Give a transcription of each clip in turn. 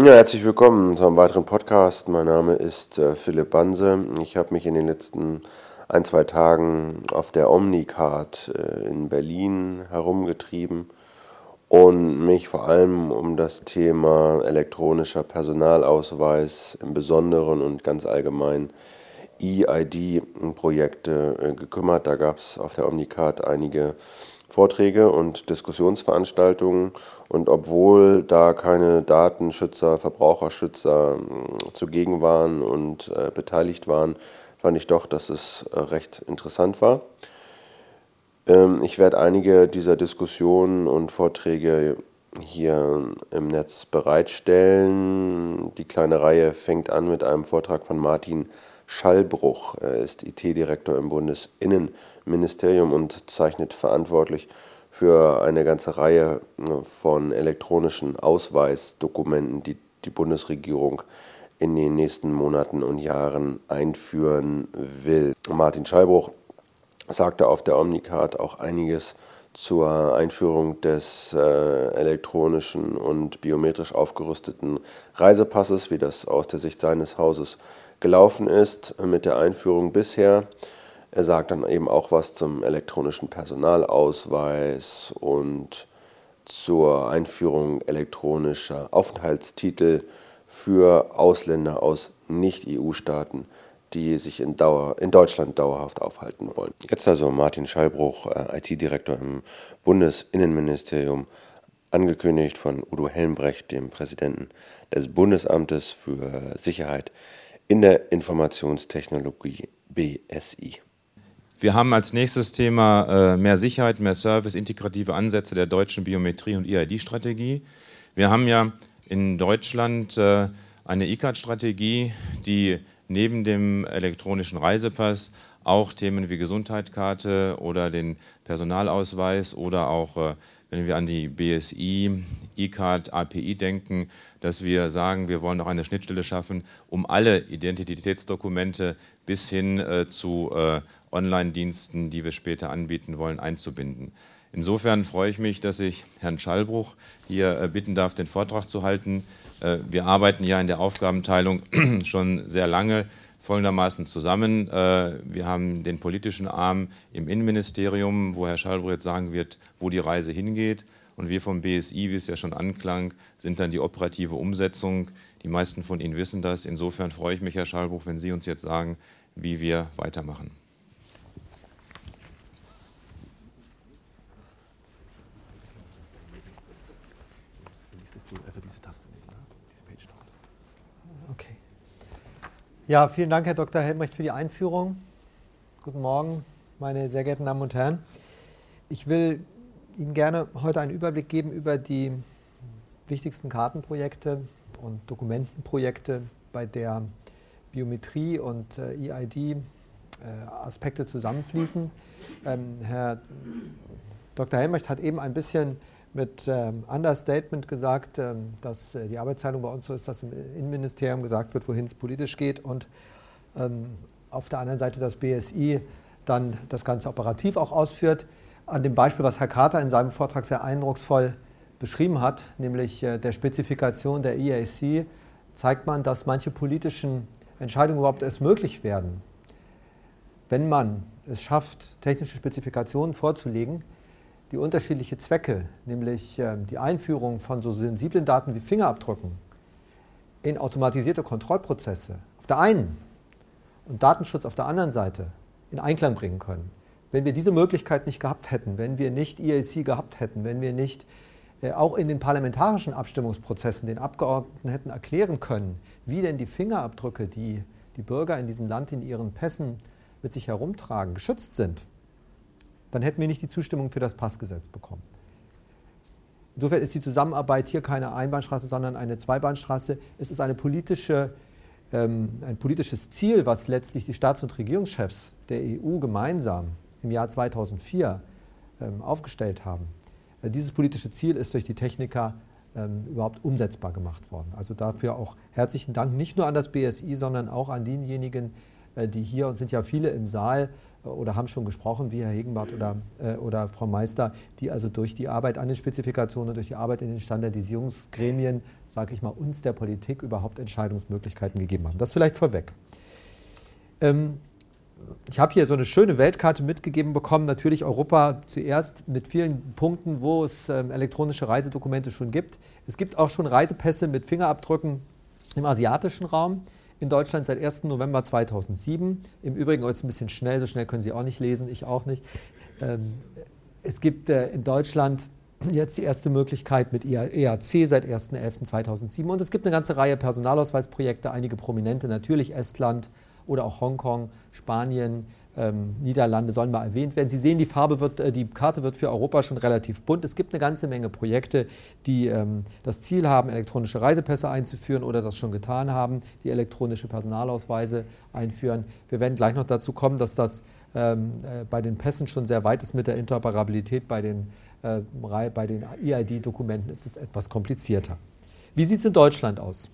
Ja, herzlich willkommen zu einem weiteren Podcast. Mein Name ist äh, Philipp Banse. Ich habe mich in den letzten ein, zwei Tagen auf der Omnicard äh, in Berlin herumgetrieben und mich vor allem um das Thema elektronischer Personalausweis im Besonderen und ganz allgemein EID-Projekte äh, gekümmert. Da gab es auf der Omnicard einige Vorträge und Diskussionsveranstaltungen. Und obwohl da keine Datenschützer, Verbraucherschützer äh, zugegen waren und äh, beteiligt waren, fand ich doch, dass es äh, recht interessant war. Ähm, ich werde einige dieser Diskussionen und Vorträge hier im Netz bereitstellen. Die kleine Reihe fängt an mit einem Vortrag von Martin Schallbruch. Er ist IT-Direktor im Bundesinnenministerium und zeichnet verantwortlich für eine ganze Reihe äh, von elektronischen Ausweisdokumenten, die die Bundesregierung in den nächsten Monaten und Jahren einführen will. Martin Schallbruch sagte auf der Omnicard auch einiges zur Einführung des äh, elektronischen und biometrisch aufgerüsteten Reisepasses, wie das aus der Sicht seines Hauses gelaufen ist mit der Einführung bisher. Er sagt dann eben auch was zum elektronischen Personalausweis und zur Einführung elektronischer Aufenthaltstitel für Ausländer aus Nicht-EU-Staaten, die sich in, Dauer, in Deutschland dauerhaft aufhalten wollen. Jetzt also Martin Schallbruch, äh, IT-Direktor im Bundesinnenministerium, angekündigt von Udo Helmbrecht, dem Präsidenten des Bundesamtes für Sicherheit in der Informationstechnologie BSI. Wir haben als nächstes Thema äh, mehr Sicherheit, mehr Service, integrative Ansätze der deutschen Biometrie- und EID-Strategie. Wir haben ja in Deutschland äh, eine ICAT-Strategie, die neben dem elektronischen Reisepass auch Themen wie Gesundheitskarte oder den Personalausweis oder auch äh, wenn wir an die BSI, E-Card, API denken, dass wir sagen, wir wollen auch eine Schnittstelle schaffen, um alle Identitätsdokumente bis hin äh, zu äh, Online-Diensten, die wir später anbieten wollen, einzubinden. Insofern freue ich mich, dass ich Herrn Schallbruch hier bitten darf, den Vortrag zu halten. Wir arbeiten ja in der Aufgabenteilung schon sehr lange folgendermaßen zusammen. Äh, wir haben den politischen Arm im Innenministerium, wo Herr Schallbruch jetzt sagen wird, wo die Reise hingeht. Und wir vom BSI, wie es ja schon anklang, sind dann die operative Umsetzung. Die meisten von Ihnen wissen das. Insofern freue ich mich, Herr Schallbruch, wenn Sie uns jetzt sagen, wie wir weitermachen. Ja, vielen Dank, Herr Dr. Helmrecht, für die Einführung. Guten Morgen, meine sehr geehrten Damen und Herren. Ich will Ihnen gerne heute einen Überblick geben über die wichtigsten Kartenprojekte und Dokumentenprojekte, bei der Biometrie und äh, EID-Aspekte äh, zusammenfließen. Ähm, Herr Dr. Helmrecht hat eben ein bisschen mit ähm, Understatement gesagt, ähm, dass äh, die Arbeitsteilung bei uns so ist, dass im Innenministerium gesagt wird, wohin es politisch geht und ähm, auf der anderen Seite das BSI dann das Ganze operativ auch ausführt. An dem Beispiel, was Herr Carter in seinem Vortrag sehr eindrucksvoll beschrieben hat, nämlich äh, der Spezifikation der EAC, zeigt man, dass manche politischen Entscheidungen überhaupt erst möglich werden, wenn man es schafft, technische Spezifikationen vorzulegen, die unterschiedliche Zwecke, nämlich ähm, die Einführung von so sensiblen Daten wie Fingerabdrücken in automatisierte Kontrollprozesse auf der einen und Datenschutz auf der anderen Seite in Einklang bringen können. Wenn wir diese Möglichkeit nicht gehabt hätten, wenn wir nicht EAC gehabt hätten, wenn wir nicht äh, auch in den parlamentarischen Abstimmungsprozessen den Abgeordneten hätten erklären können, wie denn die Fingerabdrücke, die die Bürger in diesem Land in ihren Pässen mit sich herumtragen, geschützt sind, dann hätten wir nicht die Zustimmung für das Passgesetz bekommen. Insofern ist die Zusammenarbeit hier keine Einbahnstraße, sondern eine Zweibahnstraße. Es ist eine politische, ähm, ein politisches Ziel, was letztlich die Staats- und Regierungschefs der EU gemeinsam im Jahr 2004 ähm, aufgestellt haben. Äh, dieses politische Ziel ist durch die Techniker ähm, überhaupt umsetzbar gemacht worden. Also dafür auch herzlichen Dank nicht nur an das BSI, sondern auch an diejenigen, äh, die hier, und sind ja viele im Saal, oder haben schon gesprochen, wie Herr Hegenbart oder, äh, oder Frau Meister, die also durch die Arbeit an den Spezifikationen, durch die Arbeit in den Standardisierungsgremien, sage ich mal, uns der Politik überhaupt Entscheidungsmöglichkeiten gegeben haben. Das vielleicht vorweg. Ähm, ich habe hier so eine schöne Weltkarte mitgegeben bekommen. Natürlich Europa zuerst mit vielen Punkten, wo es ähm, elektronische Reisedokumente schon gibt. Es gibt auch schon Reisepässe mit Fingerabdrücken im asiatischen Raum in Deutschland seit 1. November 2007. Im Übrigen jetzt ein bisschen schnell, so schnell können Sie auch nicht lesen, ich auch nicht. Ähm, es gibt äh, in Deutschland jetzt die erste Möglichkeit mit EAC seit 1.11.2007 und es gibt eine ganze Reihe Personalausweisprojekte, einige prominente, natürlich Estland oder auch Hongkong, Spanien, ähm, Niederlande sollen mal erwähnt werden. Sie sehen, die Farbe wird, äh, die Karte wird für Europa schon relativ bunt. Es gibt eine ganze Menge Projekte, die ähm, das Ziel haben, elektronische Reisepässe einzuführen oder das schon getan haben, die elektronische Personalausweise einführen. Wir werden gleich noch dazu kommen, dass das ähm, äh, bei den Pässen schon sehr weit ist mit der Interoperabilität. Bei den, äh, den EID-Dokumenten ist es etwas komplizierter. Wie sieht es in Deutschland aus?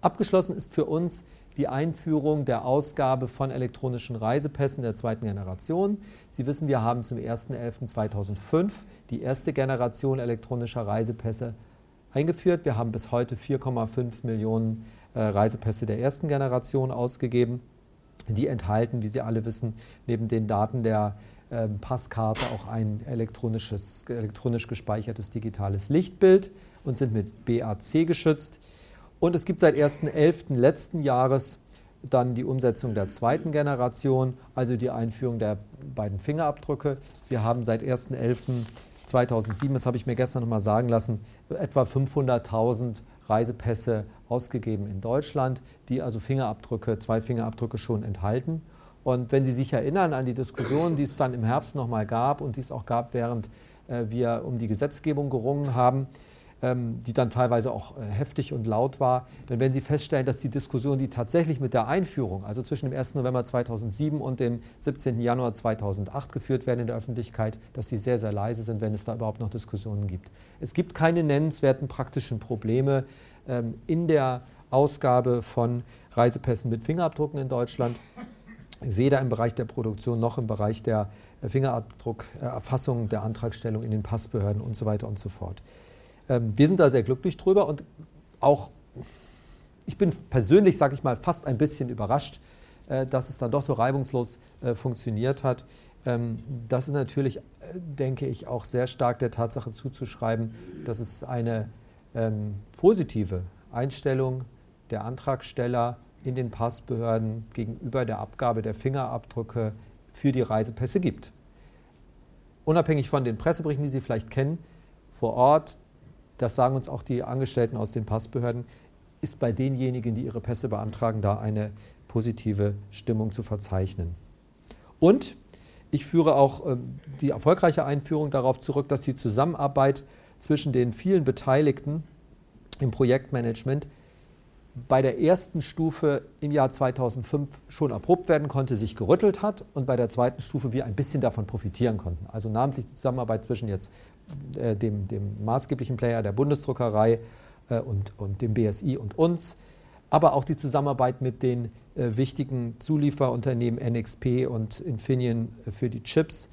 Abgeschlossen ist für uns die Einführung der Ausgabe von elektronischen Reisepässen der zweiten Generation. Sie wissen, wir haben zum 01.11.2005 die erste Generation elektronischer Reisepässe eingeführt. Wir haben bis heute 4,5 Millionen äh, Reisepässe der ersten Generation ausgegeben. Die enthalten, wie Sie alle wissen, neben den Daten der äh, Passkarte auch ein elektronisches, elektronisch gespeichertes digitales Lichtbild und sind mit BAC geschützt. Und es gibt seit 1.11. letzten Jahres dann die Umsetzung der zweiten Generation, also die Einführung der beiden Fingerabdrücke. Wir haben seit 1.11.2007, das habe ich mir gestern noch mal sagen lassen, etwa 500.000 Reisepässe ausgegeben in Deutschland, die also Fingerabdrücke, zwei Fingerabdrücke schon enthalten. Und wenn Sie sich erinnern an die Diskussion, die es dann im Herbst noch mal gab und die es auch gab, während äh, wir um die Gesetzgebung gerungen haben, die dann teilweise auch äh, heftig und laut war, dann werden Sie feststellen, dass die Diskussion, die tatsächlich mit der Einführung, also zwischen dem 1. November 2007 und dem 17. Januar 2008 geführt werden in der Öffentlichkeit, dass die sehr, sehr leise sind, wenn es da überhaupt noch Diskussionen gibt. Es gibt keine nennenswerten praktischen Probleme ähm, in der Ausgabe von Reisepässen mit Fingerabdrucken in Deutschland, weder im Bereich der Produktion noch im Bereich der äh, Fingerabdruckerfassung, der Antragstellung in den Passbehörden und so weiter und so fort. Ähm, wir sind da sehr glücklich drüber und auch ich bin persönlich, sage ich mal, fast ein bisschen überrascht, äh, dass es dann doch so reibungslos äh, funktioniert hat. Ähm, das ist natürlich, äh, denke ich, auch sehr stark der Tatsache zuzuschreiben, dass es eine ähm, positive Einstellung der Antragsteller in den Passbehörden gegenüber der Abgabe der Fingerabdrücke für die Reisepässe gibt. Unabhängig von den Presseberichten, die Sie vielleicht kennen, vor Ort das sagen uns auch die Angestellten aus den Passbehörden, ist bei denjenigen, die ihre Pässe beantragen, da eine positive Stimmung zu verzeichnen. Und ich führe auch äh, die erfolgreiche Einführung darauf zurück, dass die Zusammenarbeit zwischen den vielen Beteiligten im Projektmanagement bei der ersten Stufe im Jahr 2005 schon erprobt werden konnte, sich gerüttelt hat und bei der zweiten Stufe wir ein bisschen davon profitieren konnten. Also namentlich die Zusammenarbeit zwischen jetzt äh, dem, dem, maßgeblichen Player der Bundesdruckerei äh, und, und, dem BSI und uns, aber auch die Zusammenarbeit mit den äh, wichtigen Zulieferunternehmen NXP und Infineon für die Chips,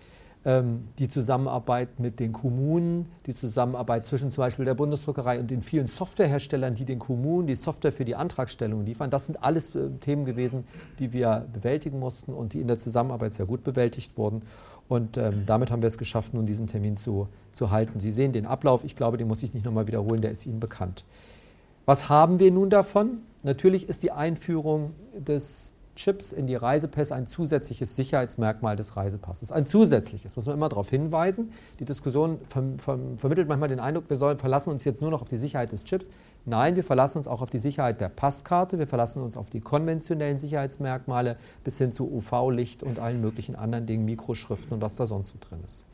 die Zusammenarbeit mit den Kommunen, die Zusammenarbeit zwischen zum Beispiel der Bundesdruckerei und den vielen Softwareherstellern, die den Kommunen die Software für die Antragstellung liefern. Das sind alles äh, Themen gewesen, die wir bewältigen mussten und die in der Zusammenarbeit sehr gut bewältigt wurden. Und ähm, damit haben wir es geschafft, nun diesen Termin zu, zu halten. Sie sehen den Ablauf, ich glaube, den muss ich nicht nochmal wiederholen, der ist Ihnen bekannt. Was haben wir nun davon? Natürlich ist die Einführung des Chips in die Reisepässe ein zusätzliches Sicherheitsmerkmal des Reisepasses. Ein zusätzliches, muss man immer darauf hinweisen. Die Diskussion ver ver vermittelt manchmal den Eindruck, wir sollen, verlassen uns jetzt nur noch auf die Sicherheit des Chips. Nein, wir verlassen uns auch auf die Sicherheit der Passkarte, wir verlassen uns auf die konventionellen Sicherheitsmerkmale bis hin zu UV-Licht und allen möglichen anderen Dingen, Mikroschriften und was da sonst so drin ist.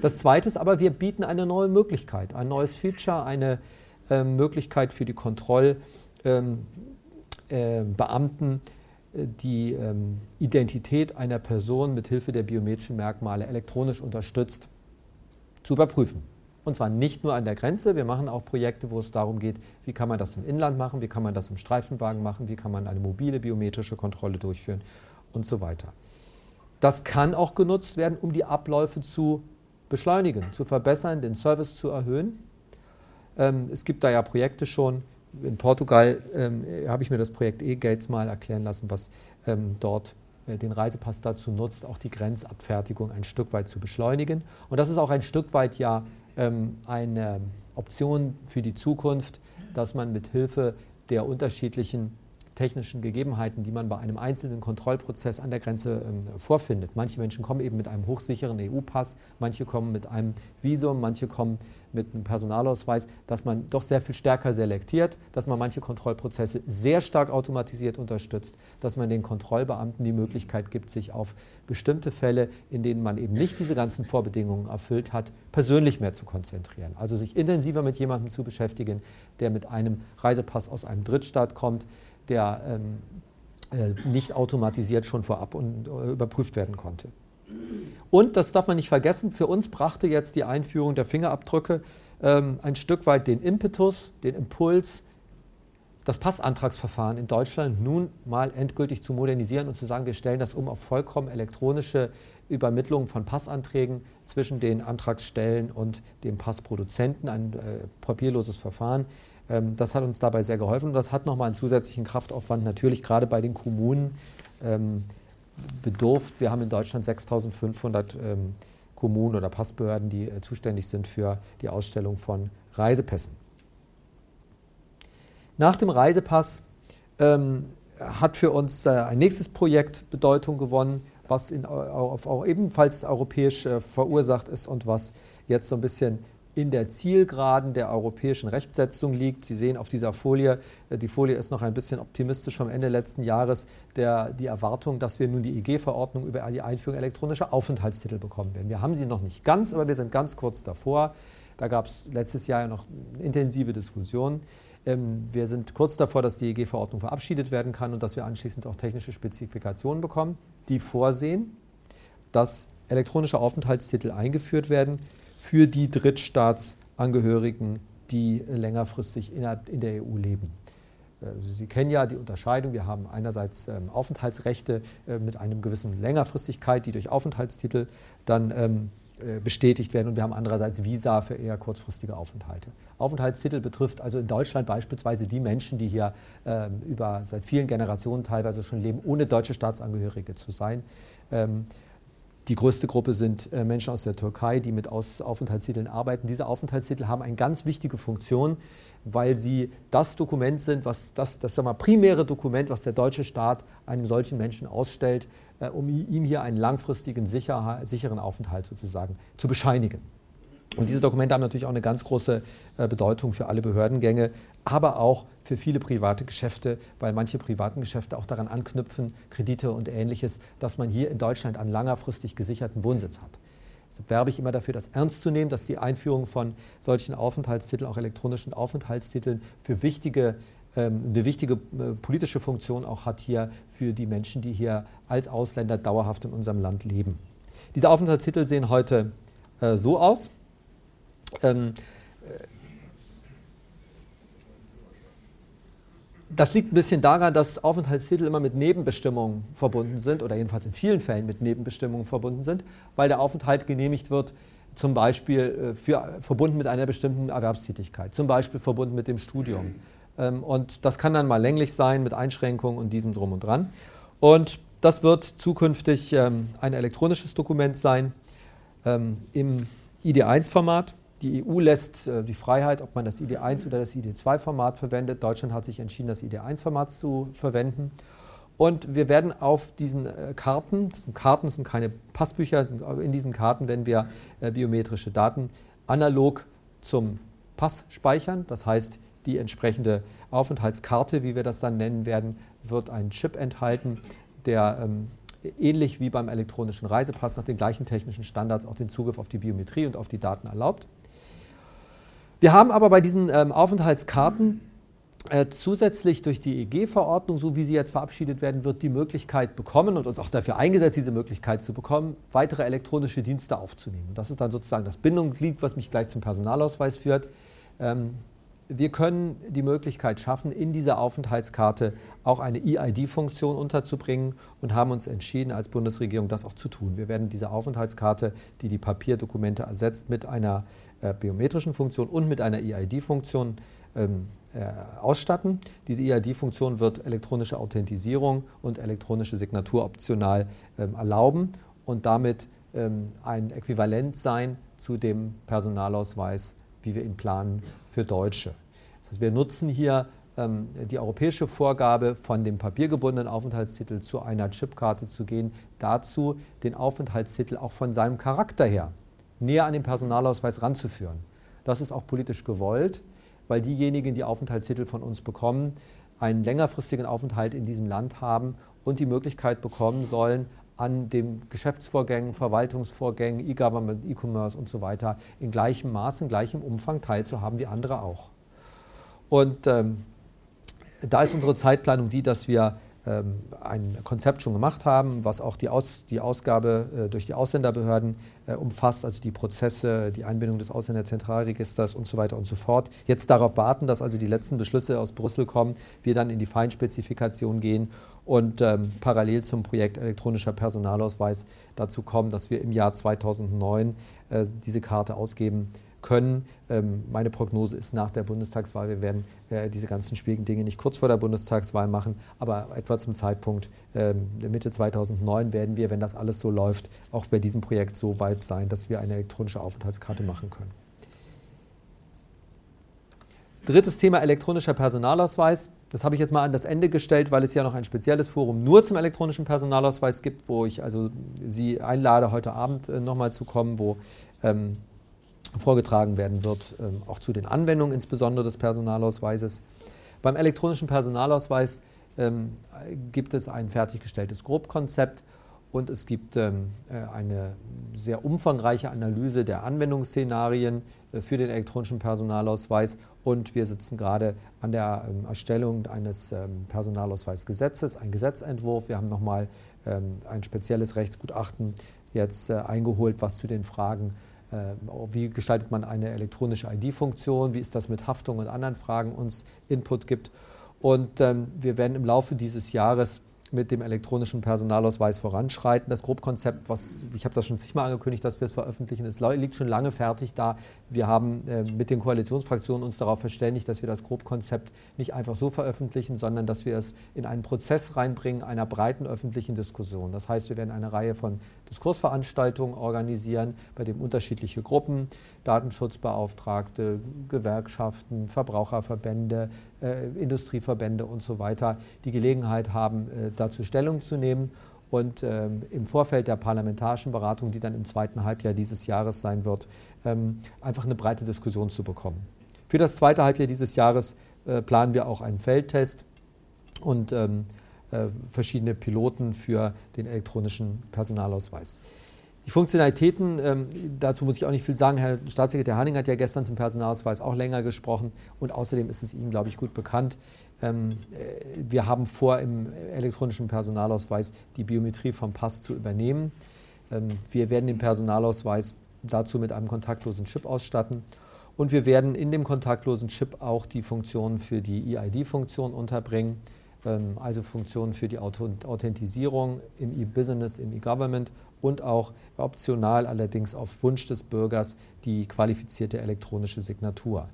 Das Zweite ist aber, wir bieten eine neue Möglichkeit, ein neues Feature, eine äh, Möglichkeit für die Kontrollbeamten, ähm, äh, die ähm, Identität einer Person mit Hilfe der biometrischen Merkmale elektronisch unterstützt zu überprüfen. Und zwar nicht nur an der Grenze, wir machen auch Projekte, wo es darum geht, wie kann man das im Inland machen, wie kann man das im Streifenwagen machen, wie kann man eine mobile biometrische Kontrolle durchführen und so weiter. Das kann auch genutzt werden, um die Abläufe zu beschleunigen, zu verbessern, den Service zu erhöhen. Ähm, es gibt da ja Projekte schon. In Portugal ähm, habe ich mir das Projekt E-Gates mal erklären lassen, was ähm, dort äh, den Reisepass dazu nutzt, auch die Grenzabfertigung ein Stück weit zu beschleunigen. Und das ist auch ein Stück weit ja ähm, eine Option für die Zukunft, dass man mit Hilfe der unterschiedlichen technischen Gegebenheiten, die man bei einem einzelnen Kontrollprozess an der Grenze ähm, vorfindet. Manche Menschen kommen eben mit einem hochsicheren EU-Pass, manche kommen mit einem Visum, manche kommen mit einem Personalausweis, dass man doch sehr viel stärker selektiert, dass man manche Kontrollprozesse sehr stark automatisiert unterstützt, dass man den Kontrollbeamten die Möglichkeit gibt, sich auf bestimmte Fälle, in denen man eben nicht diese ganzen Vorbedingungen erfüllt hat, persönlich mehr zu konzentrieren. Also sich intensiver mit jemandem zu beschäftigen, der mit einem Reisepass aus einem Drittstaat kommt, der ähm, äh, nicht automatisiert schon vorab und, äh, überprüft werden konnte. Und, das darf man nicht vergessen, für uns brachte jetzt die Einführung der Fingerabdrücke ähm, ein Stück weit den Impetus, den Impuls, das Passantragsverfahren in Deutschland nun mal endgültig zu modernisieren und zu sagen, wir stellen das um auf vollkommen elektronische Übermittlung von Passanträgen zwischen den Antragsstellen und dem Passproduzenten, ein äh, papierloses Verfahren. Ähm, das hat uns dabei sehr geholfen und das hat nochmal einen zusätzlichen Kraftaufwand natürlich gerade bei den Kommunen ähm, bedurft. Wir haben in Deutschland 6500 ähm, Kommunen oder Passbehörden, die äh, zuständig sind für die Ausstellung von Reisepässen. Nach dem Reisepass hat für uns äh, ein nächstes Projekt Bedeutung gewonnen, was in, auf, auch ebenfalls europäisch äh, verursacht ist und was jetzt so ein bisschen in der Zielgeraden der europäischen Rechtsetzung liegt. Sie sehen auf dieser Folie, äh, die Folie ist noch ein bisschen optimistisch vom Ende letzten Jahres, der, die Erwartung, dass wir nun die IG-Verordnung über die Einführung elektronischer Aufenthaltstitel bekommen werden. Wir haben sie noch nicht ganz, aber wir sind ganz kurz davor. Da gab es letztes Jahr ja noch intensive Diskussionen. Ähm, wir sind kurz davor, dass die EG-Verordnung verabschiedet werden kann und dass wir anschließend auch technische Spezifikationen bekommen, die vorsehen, dass elektronische Aufenthaltstitel eingeführt werden für die Drittstaatsangehörigen, die längerfristig in der EU leben. Also Sie kennen ja die Unterscheidung. Wir haben einerseits ähm, Aufenthaltsrechte äh, mit einer gewissen Längerfristigkeit, die durch Aufenthaltstitel dann ähm, äh, bestätigt werden. Und wir haben andererseits Visa für eher kurzfristige Aufenthalte. Aufenthaltstitel betrifft also in Deutschland beispielsweise die Menschen, die hier ähm, über seit vielen Generationen teilweise schon leben, ohne deutsche Staatsangehörige zu sein. Ähm, die größte Gruppe sind äh, Menschen aus der Türkei, die mit Aufenthaltstiteln arbeiten. Diese Aufenthaltstitel haben eine ganz wichtige Funktion, weil sie das Dokument sind, was das, das sagen primäre Dokument, was der deutsche Staat einem solchen Menschen ausstellt, äh, um ihm hier einen langfristigen, sicher, sicheren Aufenthalt sozusagen zu bescheinigen. Und diese Dokumente haben natürlich auch eine ganz große äh, Bedeutung für alle Behördengänge, aber auch für viele private Geschäfte, weil manche privaten Geschäfte auch daran anknüpfen, Kredite und ähnliches, dass man hier in Deutschland einen langfristig gesicherten Wohnsitz hat. Deshalb werbe ich immer dafür, das ernst zu nehmen, dass die Einführung von solchen Aufenthaltstiteln, auch elektronischen Aufenthaltstiteln, für wichtige, ähm, eine wichtige äh, politische Funktion auch hat hier für die Menschen, die hier als Ausländer dauerhaft in unserem Land leben. Diese Aufenthaltstitel sehen heute äh, so aus. Ähm, das liegt ein bisschen daran, dass Aufenthaltstitel immer mit Nebenbestimmungen verbunden sind oder jedenfalls in vielen Fällen mit Nebenbestimmungen verbunden sind, weil der Aufenthalt genehmigt wird, zum Beispiel äh, für, verbunden mit einer bestimmten Erwerbstätigkeit, zum Beispiel verbunden mit dem Studium. Ähm, und das kann dann mal länglich sein mit Einschränkungen und diesem drum und dran. Und das wird zukünftig ähm, ein elektronisches Dokument sein ähm, im ID1-Format. Die EU lässt äh, die Freiheit, ob man das ID1 oder das ID2-Format verwendet. Deutschland hat sich entschieden, das ID1-Format zu verwenden. Und wir werden auf diesen äh, Karten, das sind Karten sind keine Passbücher, in diesen Karten werden wir äh, biometrische Daten analog zum Pass speichern. Das heißt, die entsprechende Aufenthaltskarte, wie wir das dann nennen werden, wird ein Chip enthalten, der ähm, ähnlich wie beim elektronischen Reisepass nach den gleichen technischen Standards auch den Zugriff auf die Biometrie und auf die Daten erlaubt. Wir haben aber bei diesen ähm, Aufenthaltskarten äh, zusätzlich durch die EG-Verordnung, so wie sie jetzt verabschiedet werden wird, die Möglichkeit bekommen und uns auch dafür eingesetzt, diese Möglichkeit zu bekommen, weitere elektronische Dienste aufzunehmen. Und das ist dann sozusagen das Bindungsglied, was mich gleich zum Personalausweis führt. Ähm, wir können die Möglichkeit schaffen, in dieser Aufenthaltskarte auch eine EID-Funktion unterzubringen und haben uns entschieden, als Bundesregierung das auch zu tun. Wir werden diese Aufenthaltskarte, die die Papierdokumente ersetzt, mit einer biometrischen Funktion und mit einer EID-Funktion ähm, äh, ausstatten. Diese EID-Funktion wird elektronische Authentisierung und elektronische Signatur optional ähm, erlauben und damit ähm, ein Äquivalent sein zu dem Personalausweis, wie wir ihn planen für Deutsche. Das heißt, wir nutzen hier ähm, die europäische Vorgabe, von dem papiergebundenen Aufenthaltstitel zu einer Chipkarte zu gehen, dazu den Aufenthaltstitel auch von seinem Charakter her näher an den Personalausweis ranzuführen. Das ist auch politisch gewollt, weil diejenigen, die Aufenthaltstitel von uns bekommen, einen längerfristigen Aufenthalt in diesem Land haben und die Möglichkeit bekommen sollen, an den Geschäftsvorgängen, Verwaltungsvorgängen, E-Government, E-Commerce und so weiter in gleichem Maß, in gleichem Umfang teilzuhaben wie andere auch. Und ähm, da ist unsere Zeitplanung die, dass wir ein Konzept schon gemacht haben, was auch die, Aus, die Ausgabe äh, durch die Ausländerbehörden äh, umfasst, also die Prozesse, die Einbindung des Ausländerzentralregisters und so weiter und so fort. Jetzt darauf warten, dass also die letzten Beschlüsse aus Brüssel kommen, wir dann in die Feinspezifikation gehen und ähm, parallel zum Projekt elektronischer Personalausweis dazu kommen, dass wir im Jahr 2009 äh, diese Karte ausgeben können. Ähm, meine Prognose ist nach der Bundestagswahl, wir werden äh, diese ganzen schwierigen Dinge nicht kurz vor der Bundestagswahl machen, aber etwa zum Zeitpunkt ähm, Mitte 2009 werden wir, wenn das alles so läuft, auch bei diesem Projekt so weit sein, dass wir eine elektronische Aufenthaltskarte machen können. Drittes Thema elektronischer Personalausweis. Das habe ich jetzt mal an das Ende gestellt, weil es ja noch ein spezielles Forum nur zum elektronischen Personalausweis gibt, wo ich also Sie einlade, heute Abend äh, nochmal zu kommen, wo ähm, vorgetragen werden wird, ähm, auch zu den Anwendungen insbesondere des Personalausweises. Beim elektronischen Personalausweis ähm, gibt es ein fertiggestelltes Grobkonzept und es gibt ähm, äh, eine sehr umfangreiche Analyse der Anwendungsszenarien äh, für den elektronischen Personalausweis und wir sitzen gerade an der Erstellung eines Personalausweisgesetzes, ein Gesetzentwurf. Wir haben nochmal ein spezielles Rechtsgutachten jetzt äh, eingeholt, was zu den Fragen wie gestaltet man eine elektronische ID-Funktion, wie ist das mit Haftung und anderen Fragen uns Input gibt. Und ähm, wir werden im Laufe dieses Jahres mit dem elektronischen Personalausweis voranschreiten. Das Grobkonzept, was ich habe das schon zigmal angekündigt, dass wir es veröffentlichen, es liegt schon lange fertig da. Wir haben äh, mit den Koalitionsfraktionen uns darauf verständigt, dass wir das Grobkonzept nicht einfach so veröffentlichen, sondern dass wir es in einen Prozess reinbringen einer breiten öffentlichen Diskussion. Das heißt, wir werden eine Reihe von Diskursveranstaltungen organisieren, bei dem unterschiedliche Gruppen, Datenschutzbeauftragte, Gewerkschaften, Verbraucherverbände, Industrieverbände und so weiter die Gelegenheit haben, äh, dazu Stellung zu nehmen und ähm, im Vorfeld der parlamentarischen Beratung, die dann im zweiten Halbjahr dieses Jahres sein wird, ähm, einfach eine breite Diskussion zu bekommen. Für das zweite Halbjahr dieses Jahres äh, planen wir auch einen Feldtest und ähm, äh, verschiedene Piloten für den elektronischen Personalausweis. Die Funktionalitäten, ähm, dazu muss ich auch nicht viel sagen. Herr Staatssekretär Hanning hat ja gestern zum Personalausweis auch länger gesprochen und außerdem ist es Ihnen, glaube ich, gut bekannt. Ähm, äh, wir haben vor, im elektronischen Personalausweis die Biometrie vom Pass zu übernehmen. Ähm, wir werden den Personalausweis dazu mit einem kontaktlosen Chip ausstatten und wir werden in dem kontaktlosen Chip auch die Funktionen für die EID-Funktion unterbringen, ähm, also Funktionen für die Authentisierung im E-Business, im E-Government und auch optional allerdings auf Wunsch des Bürgers die qualifizierte elektronische Signatur.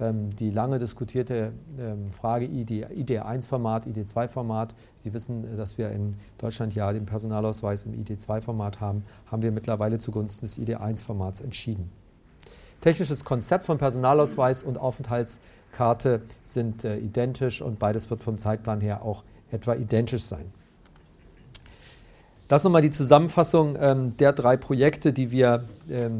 Ähm, die lange diskutierte ähm, Frage ID, ID1-Format, ID2-Format, Sie wissen, dass wir in Deutschland ja den Personalausweis im ID2-Format haben, haben wir mittlerweile zugunsten des ID1-Formats entschieden. Technisches Konzept von Personalausweis und Aufenthaltskarte sind äh, identisch und beides wird vom Zeitplan her auch etwa identisch sein. Das nochmal die Zusammenfassung ähm, der drei Projekte, die wir ähm,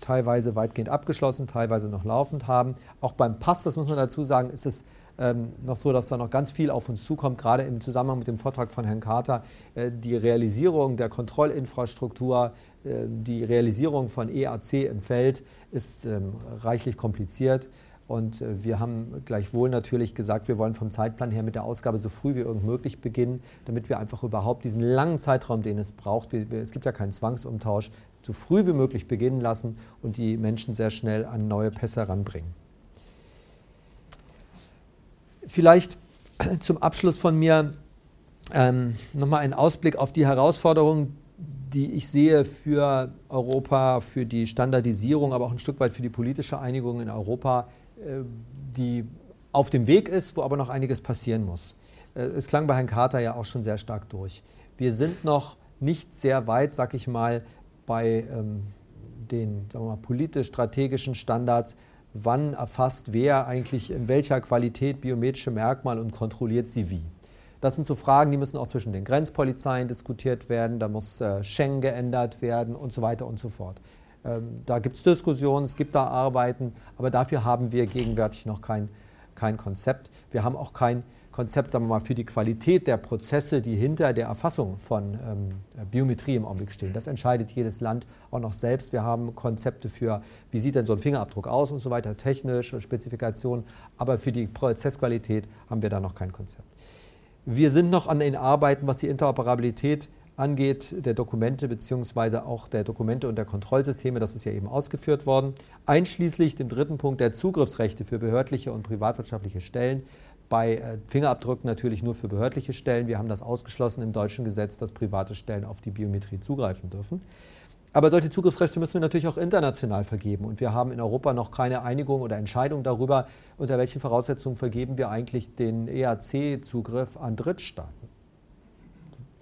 teilweise weitgehend abgeschlossen, teilweise noch laufend haben. Auch beim Pass, das muss man dazu sagen, ist es ähm, noch so, dass da noch ganz viel auf uns zukommt, gerade im Zusammenhang mit dem Vortrag von Herrn Carter. Äh, die Realisierung der Kontrollinfrastruktur, äh, die Realisierung von EAC im Feld ist ähm, reichlich kompliziert. Und äh, wir haben gleichwohl natürlich gesagt, wir wollen vom Zeitplan her mit der Ausgabe so früh wie irgend möglich beginnen, damit wir einfach überhaupt diesen langen Zeitraum, den es braucht, es gibt ja keinen Zwangsumtausch, so früh wie möglich beginnen lassen und die Menschen sehr schnell an neue Pässe heranbringen. vielleicht zum Abschluss von mir ähm, nochmal ein Ausblick auf die Herausforderungen, die ich sehe für Europa, für die Standardisierung, aber auch ein Stück weit für die politische Einigung in Europa, die auf dem Weg ist, wo aber noch einiges passieren muss. Äh, es klang bei Herrn Carter ja auch schon sehr stark durch. Wir sind noch nicht sehr weit, sag ich mal, bei ähm, den politisch-strategischen Standards, wann erfasst wer eigentlich in welcher Qualität biometrische Merkmale und kontrolliert sie wie. Das sind so Fragen, die müssen auch zwischen den Grenzpolizeien diskutiert werden, da muss äh, Schengen geändert werden und so weiter und so fort. Ähm, da gibt es Diskussionen, es gibt da Arbeiten, aber dafür haben wir gegenwärtig noch kein, kein Konzept. Wir haben auch kein Konzept, sagen wir mal, für die Qualität der Prozesse, die hinter der Erfassung von ähm, Biometrie im Augenblick stehen. Das entscheidet jedes Land auch noch selbst. Wir haben Konzepte für, wie sieht denn so ein Fingerabdruck aus und so weiter, technische Spezifikationen, aber für die Prozessqualität haben wir da noch kein Konzept. Wir sind noch an den Arbeiten, was die Interoperabilität angeht, der Dokumente beziehungsweise auch der Dokumente und der Kontrollsysteme, das ist ja eben ausgeführt worden, einschließlich dem dritten Punkt der Zugriffsrechte für behördliche und privatwirtschaftliche Stellen bei äh, Fingerabdrücken natürlich nur für behördliche Stellen. Wir haben das ausgeschlossen im deutschen Gesetz, dass private Stellen auf die Biometrie zugreifen dürfen. Aber solche Zugriffsrechte müssen wir natürlich auch international vergeben. Und wir haben in Europa noch keine Einigung oder Entscheidung darüber, unter welchen Voraussetzungen vergeben wir eigentlich den EAC-Zugriff an Drittstaaten.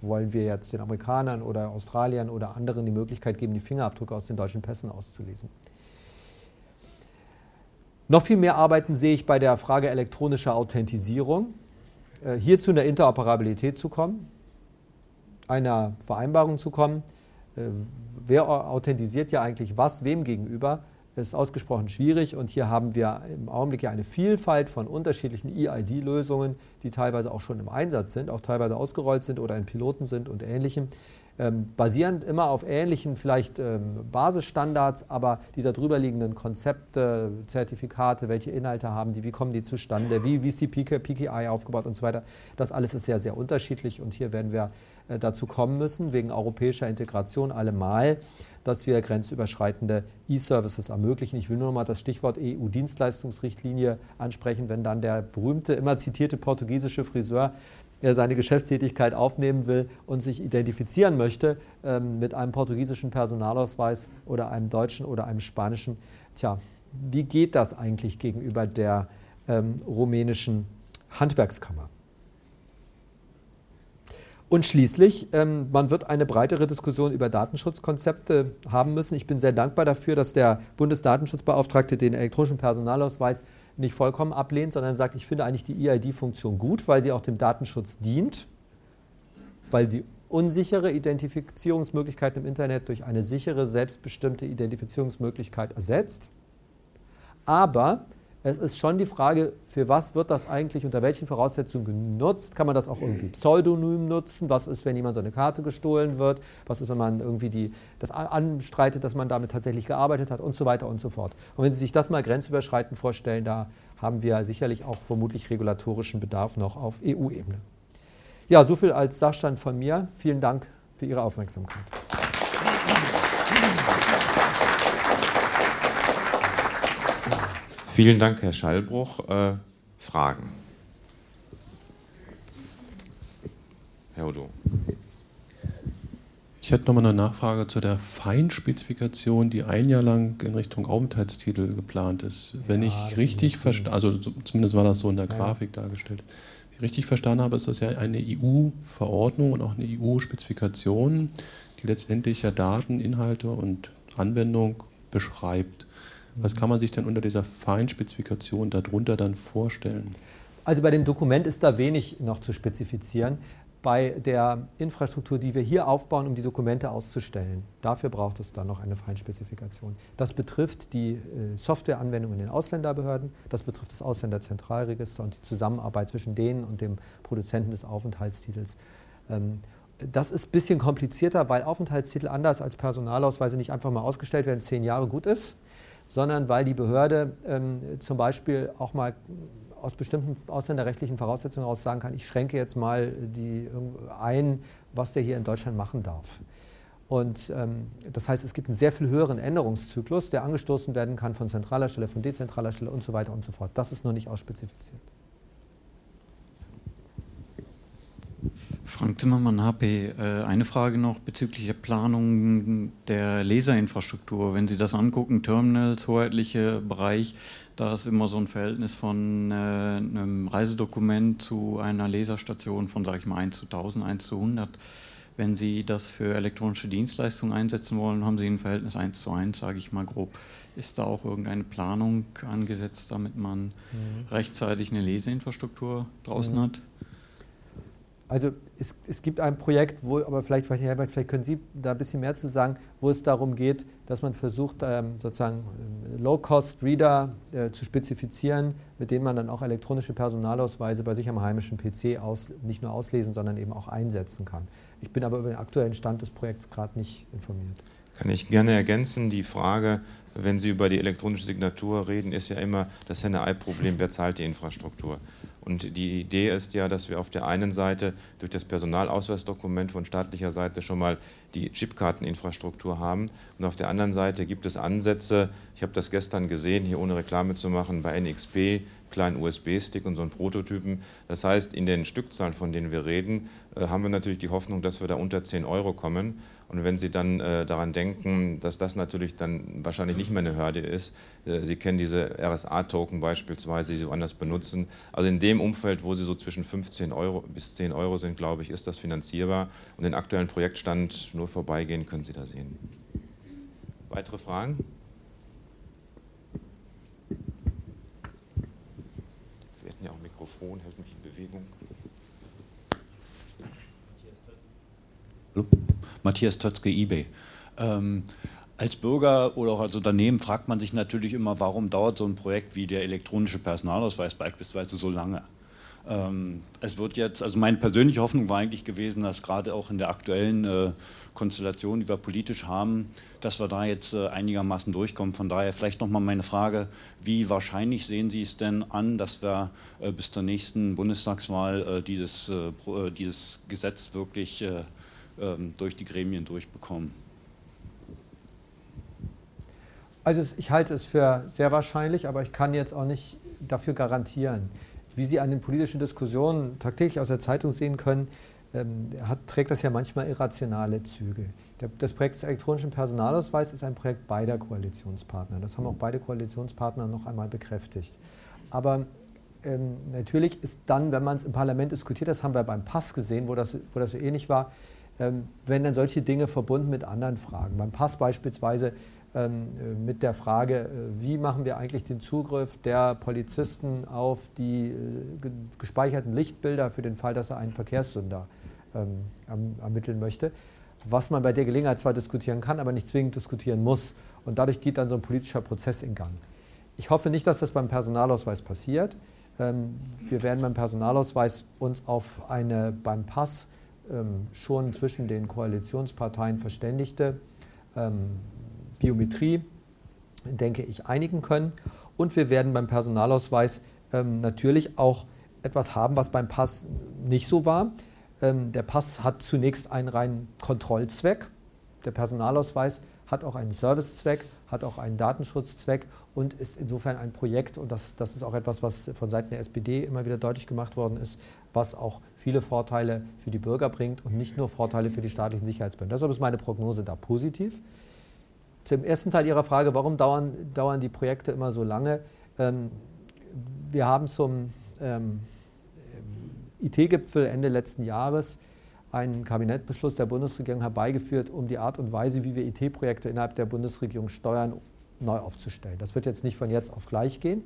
Wollen wir jetzt den Amerikanern oder Australiern oder anderen die Möglichkeit geben, die Fingerabdrücke aus den deutschen Pässen auszulesen? Noch viel mehr Arbeiten sehe ich bei der Frage elektronischer Authentisierung. Äh, hier zu einer Interoperabilität zu kommen, einer Vereinbarung zu kommen. Äh, wer authentisiert ja eigentlich was, wem gegenüber, ist ausgesprochen schwierig. Und hier haben wir im Augenblick ja eine Vielfalt von unterschiedlichen EID-Lösungen, die teilweise auch schon im Einsatz sind, auch teilweise ausgerollt sind oder in Piloten sind und ähnlichem ähm, basierend immer auf ähnlichen vielleicht ähm, Basisstandards, aber die darüber liegenden Konzepte, Zertifikate, welche Inhalte haben die, wie kommen die zustande, wie, wie ist die PKI aufgebaut und so weiter. Das alles ist sehr, sehr unterschiedlich und hier werden wir dazu kommen müssen, wegen europäischer Integration allemal, dass wir grenzüberschreitende E-Services ermöglichen. Ich will nur noch mal das Stichwort EU-Dienstleistungsrichtlinie ansprechen, wenn dann der berühmte, immer zitierte portugiesische Friseur er seine Geschäftstätigkeit aufnehmen will und sich identifizieren möchte ähm, mit einem portugiesischen Personalausweis oder einem deutschen oder einem spanischen. Tja, wie geht das eigentlich gegenüber der ähm, rumänischen Handwerkskammer? Und schließlich, ähm, man wird eine breitere Diskussion über Datenschutzkonzepte haben müssen. Ich bin sehr dankbar dafür, dass der Bundesdatenschutzbeauftragte den elektronischen Personalausweis nicht vollkommen ablehnt, sondern sagt, ich finde eigentlich die EID-Funktion gut, weil sie auch dem Datenschutz dient, weil sie unsichere Identifizierungsmöglichkeiten im Internet durch eine sichere, selbstbestimmte Identifizierungsmöglichkeit ersetzt. Aber es ist schon die Frage, für was wird das eigentlich, unter welchen Voraussetzungen genutzt? Kann man das auch irgendwie pseudonym nutzen? Was ist, wenn jemand so eine Karte gestohlen wird? Was ist, wenn man irgendwie die, das anstreitet, dass man damit tatsächlich gearbeitet hat und so weiter und so fort? Und wenn Sie sich das mal grenzüberschreitend vorstellen, da haben wir sicherlich auch vermutlich regulatorischen Bedarf noch auf EU-Ebene. Ja, soviel als Sachstand von mir. Vielen Dank für Ihre Aufmerksamkeit. Vielen Dank, Herr Schallbruch. Äh, Fragen? Herr Odo. Ich hätte nochmal eine Nachfrage zu der Feinspezifikation, die ein Jahr lang in Richtung Aufenthaltstitel geplant ist. Wenn ja, ich richtig verstanden, also zumindest war das so in der Grafik ja. dargestellt. Wenn ich richtig verstanden habe, ist das ja eine EU-Verordnung und auch eine EU-Spezifikation, die letztendlich ja Daten, Inhalte und Anwendung beschreibt. Was kann man sich denn unter dieser Feinspezifikation darunter dann vorstellen? Also bei dem Dokument ist da wenig noch zu spezifizieren. Bei der Infrastruktur, die wir hier aufbauen, um die Dokumente auszustellen, dafür braucht es dann noch eine Feinspezifikation. Das betrifft die äh, Softwareanwendung in den Ausländerbehörden, das betrifft das Ausländerzentralregister und die Zusammenarbeit zwischen denen und dem Produzenten des Aufenthaltstitels. Ähm, das ist ein bisschen komplizierter, weil Aufenthaltstitel anders als Personalausweise nicht einfach mal ausgestellt werden, zehn Jahre gut ist, sondern weil die Behörde ähm, zum Beispiel auch mal aus bestimmten ausländerrechtlichen Voraussetzungen heraus sagen kann, ich schränke jetzt mal die, ein, was der hier in Deutschland machen darf. Und ähm, das heißt, es gibt einen sehr viel höheren Änderungszyklus, der angestoßen werden kann von zentraler Stelle, von dezentraler Stelle und so weiter und so fort. Das ist noch nicht ausspezifiziert. Frank Zimmermann, HP. Äh, eine Frage noch bezüglich der Planung der Laserinfrastruktur. Wenn Sie das angucken, Terminals, hoheitlicher Bereich, da ist immer so ein Verhältnis von äh, einem Reisedokument zu einer Laserstation von, sage ich mal, 1 zu 1000, 1 zu 100. Wenn Sie das für elektronische Dienstleistungen einsetzen wollen, haben Sie ein Verhältnis 1 zu 1, sage ich mal grob. Ist da auch irgendeine Planung angesetzt, damit man mhm. rechtzeitig eine Leseinfrastruktur draußen mhm. hat? Also es, es, gibt ein Projekt, wo, aber vielleicht, weiß ich, Herbert, vielleicht können Sie da ein bisschen mehr zu sagen, wo es darum geht, dass man versucht, ähm, sozusagen ähm, Low-Cost-Reader äh, zu spezifizieren, mit denen man dann auch elektronische Personalausweise bei sich am heimischen PC aus, nicht nur auslesen, sondern eben auch einsetzen kann. Ich bin aber über den aktuellen Stand des Projekts gerade nicht informiert. Kann ich gerne ergänzen. Die Frage, wenn Sie über die elektronische Signatur reden, ist ja immer das Henne-Ei-Problem, wer zahlt die Infrastruktur? Und die Idee ist ja, dass wir auf der einen Seite durch das Personalausweisdokument von staatlicher Seite schon mal die Chipkarteninfrastruktur haben. Und auf der anderen Seite gibt es Ansätze, ich habe das gestern gesehen, hier ohne Reklame zu machen, bei NXP, kleinen USB-Stick und so einen Prototypen. Das heißt, in den Stückzahlen, von denen wir reden, äh, haben wir natürlich die Hoffnung, dass wir da unter 10 Euro kommen. Und wenn Sie dann äh, daran denken, dass das natürlich dann wahrscheinlich nicht mehr eine Hürde ist, äh, Sie kennen diese RSA-Token beispielsweise, die Sie woanders benutzen. Also in dem Umfeld, wo Sie so zwischen 15 Euro bis 10 Euro sind, glaube ich, ist das finanzierbar. Und den aktuellen Projektstand nur vorbeigehen, können Sie da sehen. Weitere Fragen? Wir hätten ja auch ein Mikrofon, hält mich in Bewegung. Matthias Tötzke, eBay. Ähm, als Bürger oder auch als Unternehmen fragt man sich natürlich immer, warum dauert so ein Projekt wie der elektronische Personalausweis beispielsweise so lange? Ähm, es wird jetzt, also meine persönliche Hoffnung war eigentlich gewesen, dass gerade auch in der aktuellen äh, Konstellation, die wir politisch haben, dass wir da jetzt äh, einigermaßen durchkommen. Von daher vielleicht nochmal meine Frage, wie wahrscheinlich sehen Sie es denn an, dass wir äh, bis zur nächsten Bundestagswahl dieses, dieses Gesetz wirklich ähm, durch die Gremien durchbekommen? Also ich halte es für sehr wahrscheinlich, aber ich kann jetzt auch nicht dafür garantieren. Wie Sie an den politischen Diskussionen tagtäglich aus der Zeitung sehen können, ähm, hat, trägt das ja manchmal irrationale Züge. Das Projekt des elektronischen Personalausweis ist ein Projekt beider Koalitionspartner. Das haben auch beide Koalitionspartner noch einmal bekräftigt. Aber ähm, natürlich ist dann, wenn man es im Parlament diskutiert, das haben wir beim Pass gesehen, wo das, wo das so ähnlich war, ähm, wenn dann solche Dinge verbunden mit anderen Fragen. Beim Pass beispielsweise mit der Frage, äh, wie machen wir eigentlich den Zugriff der Polizisten auf die äh, gespeicherten Lichtbilder für den Fall, dass er einen Verkehrssünder ähm, ermitteln möchte, was man bei der Gelegenheit zwar diskutieren kann, aber nicht zwingend diskutieren muss. Und dadurch geht dann so ein politischer Prozess in Gang. Ich hoffe nicht, dass das beim Personalausweis passiert. Wir werden beim Personalausweis uns auf eine beim Pass ähm, schon zwischen den Koalitionsparteien verständigte ähm, Biometrie, denke ich, einigen können. Und wir werden beim Personalausweis ähm, natürlich auch etwas haben, was beim Pass nicht so war. der Pass hat zunächst einen reinen Kontrollzweck. Der Personalausweis hat auch einen Servicezweck, hat auch einen Datenschutzzweck und ist insofern ein Projekt, und das, das ist auch etwas, was von Seiten der SPD immer wieder deutlich gemacht worden ist, was auch viele Vorteile für die Bürger bringt und nicht nur Vorteile für die staatlichen Sicherheitsbehörden. Deshalb ist meine Prognose da positiv. Zum ersten Teil Ihrer Frage, warum dauern, dauern die Projekte immer so lange? Ähm, wir haben zum ähm, IT-Gipfel Ende letzten Jahres einen Kabinettbeschluss der Bundesregierung herbeigeführt, um die Art und Weise, wie wir IT-Projekte innerhalb der Bundesregierung steuern, neu aufzustellen. Das wird jetzt nicht von jetzt auf gleich gehen.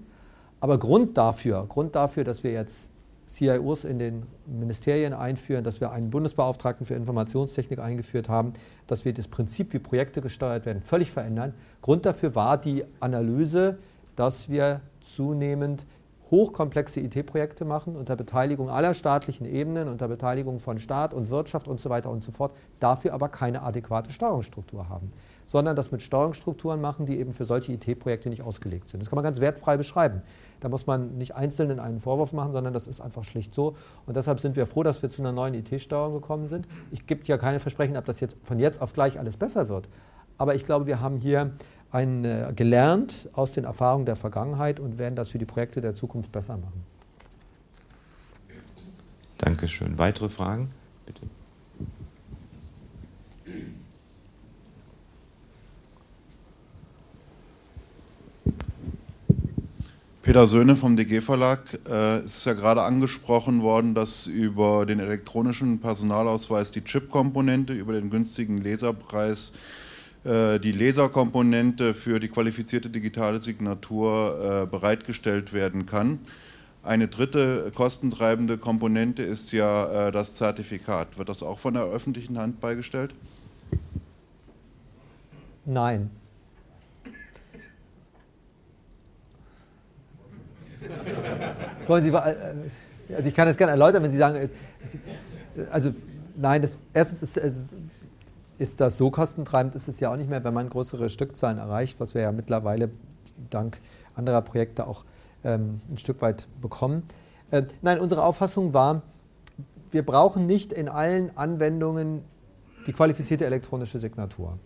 Aber Grund dafür, Grund dafür, dass wir jetzt CIOs in den Ministerien einführen, dass wir einen Bundesbeauftragten für Informationstechnik eingeführt haben, dass wir das Prinzip, wie Projekte gesteuert werden, völlig verändern. Grund dafür war die Analyse, dass wir zunehmend hochkomplexe IT-Projekte machen unter Beteiligung aller staatlichen Ebenen, unter Beteiligung von Staat und Wirtschaft und so weiter und so fort, dafür aber keine adäquate Steuerungsstruktur haben, sondern das mit Steuerungsstrukturen machen, die eben für solche IT-Projekte nicht ausgelegt sind. Das kann man ganz wertfrei beschreiben. Da muss man nicht Einzelnen einen Vorwurf machen, sondern das ist einfach schlicht so. Und deshalb sind wir froh, dass wir zu einer neuen IT-Steuerung gekommen sind. Ich gebe ja keine Versprechen ob das jetzt von jetzt auf gleich alles besser wird. Aber ich glaube, wir haben hier ein, äh, gelernt aus den Erfahrungen der Vergangenheit und werden das für die Projekte der Zukunft besser machen. Dankeschön. Weitere Fragen? Bitte. Peter Söhne vom DG Verlag. Äh, es ist ja gerade angesprochen worden, dass über den elektronischen Personalausweis die Chip-Komponente, über den günstigen Leserpreis äh, die Leserkomponente für die qualifizierte digitale Signatur äh, bereitgestellt werden kann. Eine dritte kostentreibende Komponente ist ja das Zertifikat. Wird das auch von der öffentlichen Hand beigestellt? Nein. Wollen Sie, äh, also ich kann das gerne erläutern, wenn Sie sagen, äh, also nein, das, erstens ist, ist, ist das so kostentreibend, ist es ja auch nicht mehr, wenn man größere Stückzahlen erreicht, was wir ja mittlerweile dank anderer Projekte auch ähm, ein Stück weit bekommen. Äh, nein, unsere Auffassung war, wir brauchen nicht in allen Anwendungen die qualifizierte elektronische Signatur.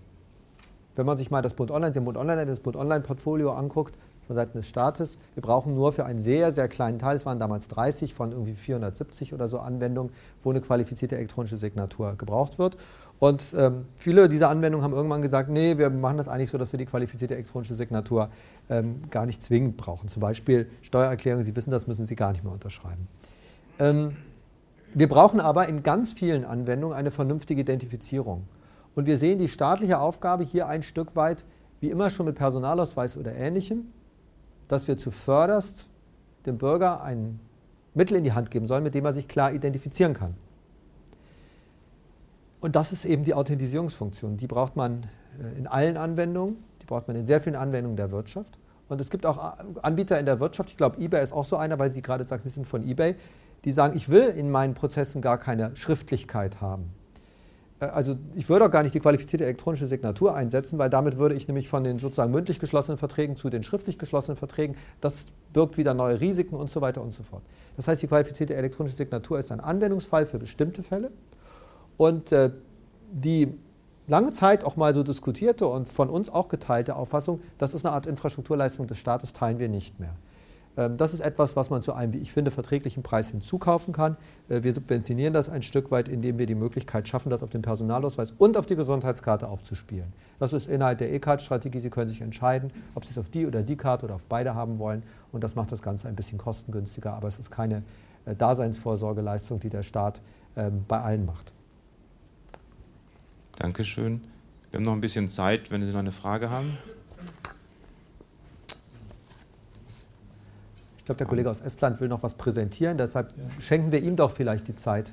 Wenn man sich mal das Bund Online, Bund Online, das Bund Online Portfolio anguckt, von Seiten des Staates. Wir brauchen nur für einen sehr, sehr kleinen Teil, es waren damals 30 von irgendwie 470 oder so Anwendungen, wo eine qualifizierte elektronische Signatur gebraucht wird. Und ähm, viele dieser Anwendungen haben irgendwann gesagt, nee, wir machen das eigentlich so, dass wir die qualifizierte elektronische Signatur ähm, gar nicht zwingend brauchen. Zum Beispiel Steuererklärungen, Sie wissen das, müssen Sie gar nicht mehr unterschreiben. Ähm, wir brauchen aber in ganz vielen Anwendungen eine vernünftige Identifizierung. Und wir sehen die staatliche Aufgabe hier ein Stück weit, wie immer schon mit Personalausweis oder Ähnlichem, dass wir zuvörderst dem Bürger ein Mittel in die Hand geben sollen, mit dem er sich klar identifizieren kann. Und das ist eben die Authentisierungsfunktion. Die braucht man äh, in allen Anwendungen, die braucht man in sehr vielen Anwendungen der Wirtschaft. Und es gibt auch Anbieter in der Wirtschaft, ich glaube, eBay ist auch so einer, weil Sie gerade sagen, Sie sind von eBay, die sagen, ich will in meinen Prozessen gar keine Schriftlichkeit haben. Äh, also ich würde auch gar nicht die qualifizierte elektronische Signatur einsetzen, weil damit würde ich nämlich von den sozusagen mündlich geschlossenen Verträgen zu den schriftlich geschlossenen Verträgen, das birgt wieder neue Risiken und so weiter und so fort. Das heißt, die qualifizierte elektronische Signatur ist ein Anwendungsfall für bestimmte Fälle und äh, die lange Zeit auch mal so diskutierte und von uns auch geteilte Auffassung, das ist eine Art Infrastrukturleistung des Staates, teilen wir nicht mehr. Ähm, das ist etwas, was man zu einem, wie ich finde, verträglichen Preis hinzukaufen kann. Äh, wir subventionieren das ein Stück weit, indem wir die Möglichkeit schaffen, das auf den Personalausweis und auf die Gesundheitskarte aufzuspielen. Das ist Inhalt der E-Card-Strategie. Sie können sich entscheiden, ob Sie es auf die oder die Karte oder auf beide haben wollen. Und das macht das Ganze ein bisschen kostengünstiger. Aber es ist keine äh, Daseinsvorsorgeleistung, die der Staat ähm, bei allen macht. Dankeschön. Wir haben noch ein bisschen Zeit, wenn Sie noch eine Frage haben. Glaube, der Kollege aus Estland will noch was präsentieren, deshalb schenken wir ihm doch vielleicht die Zeit.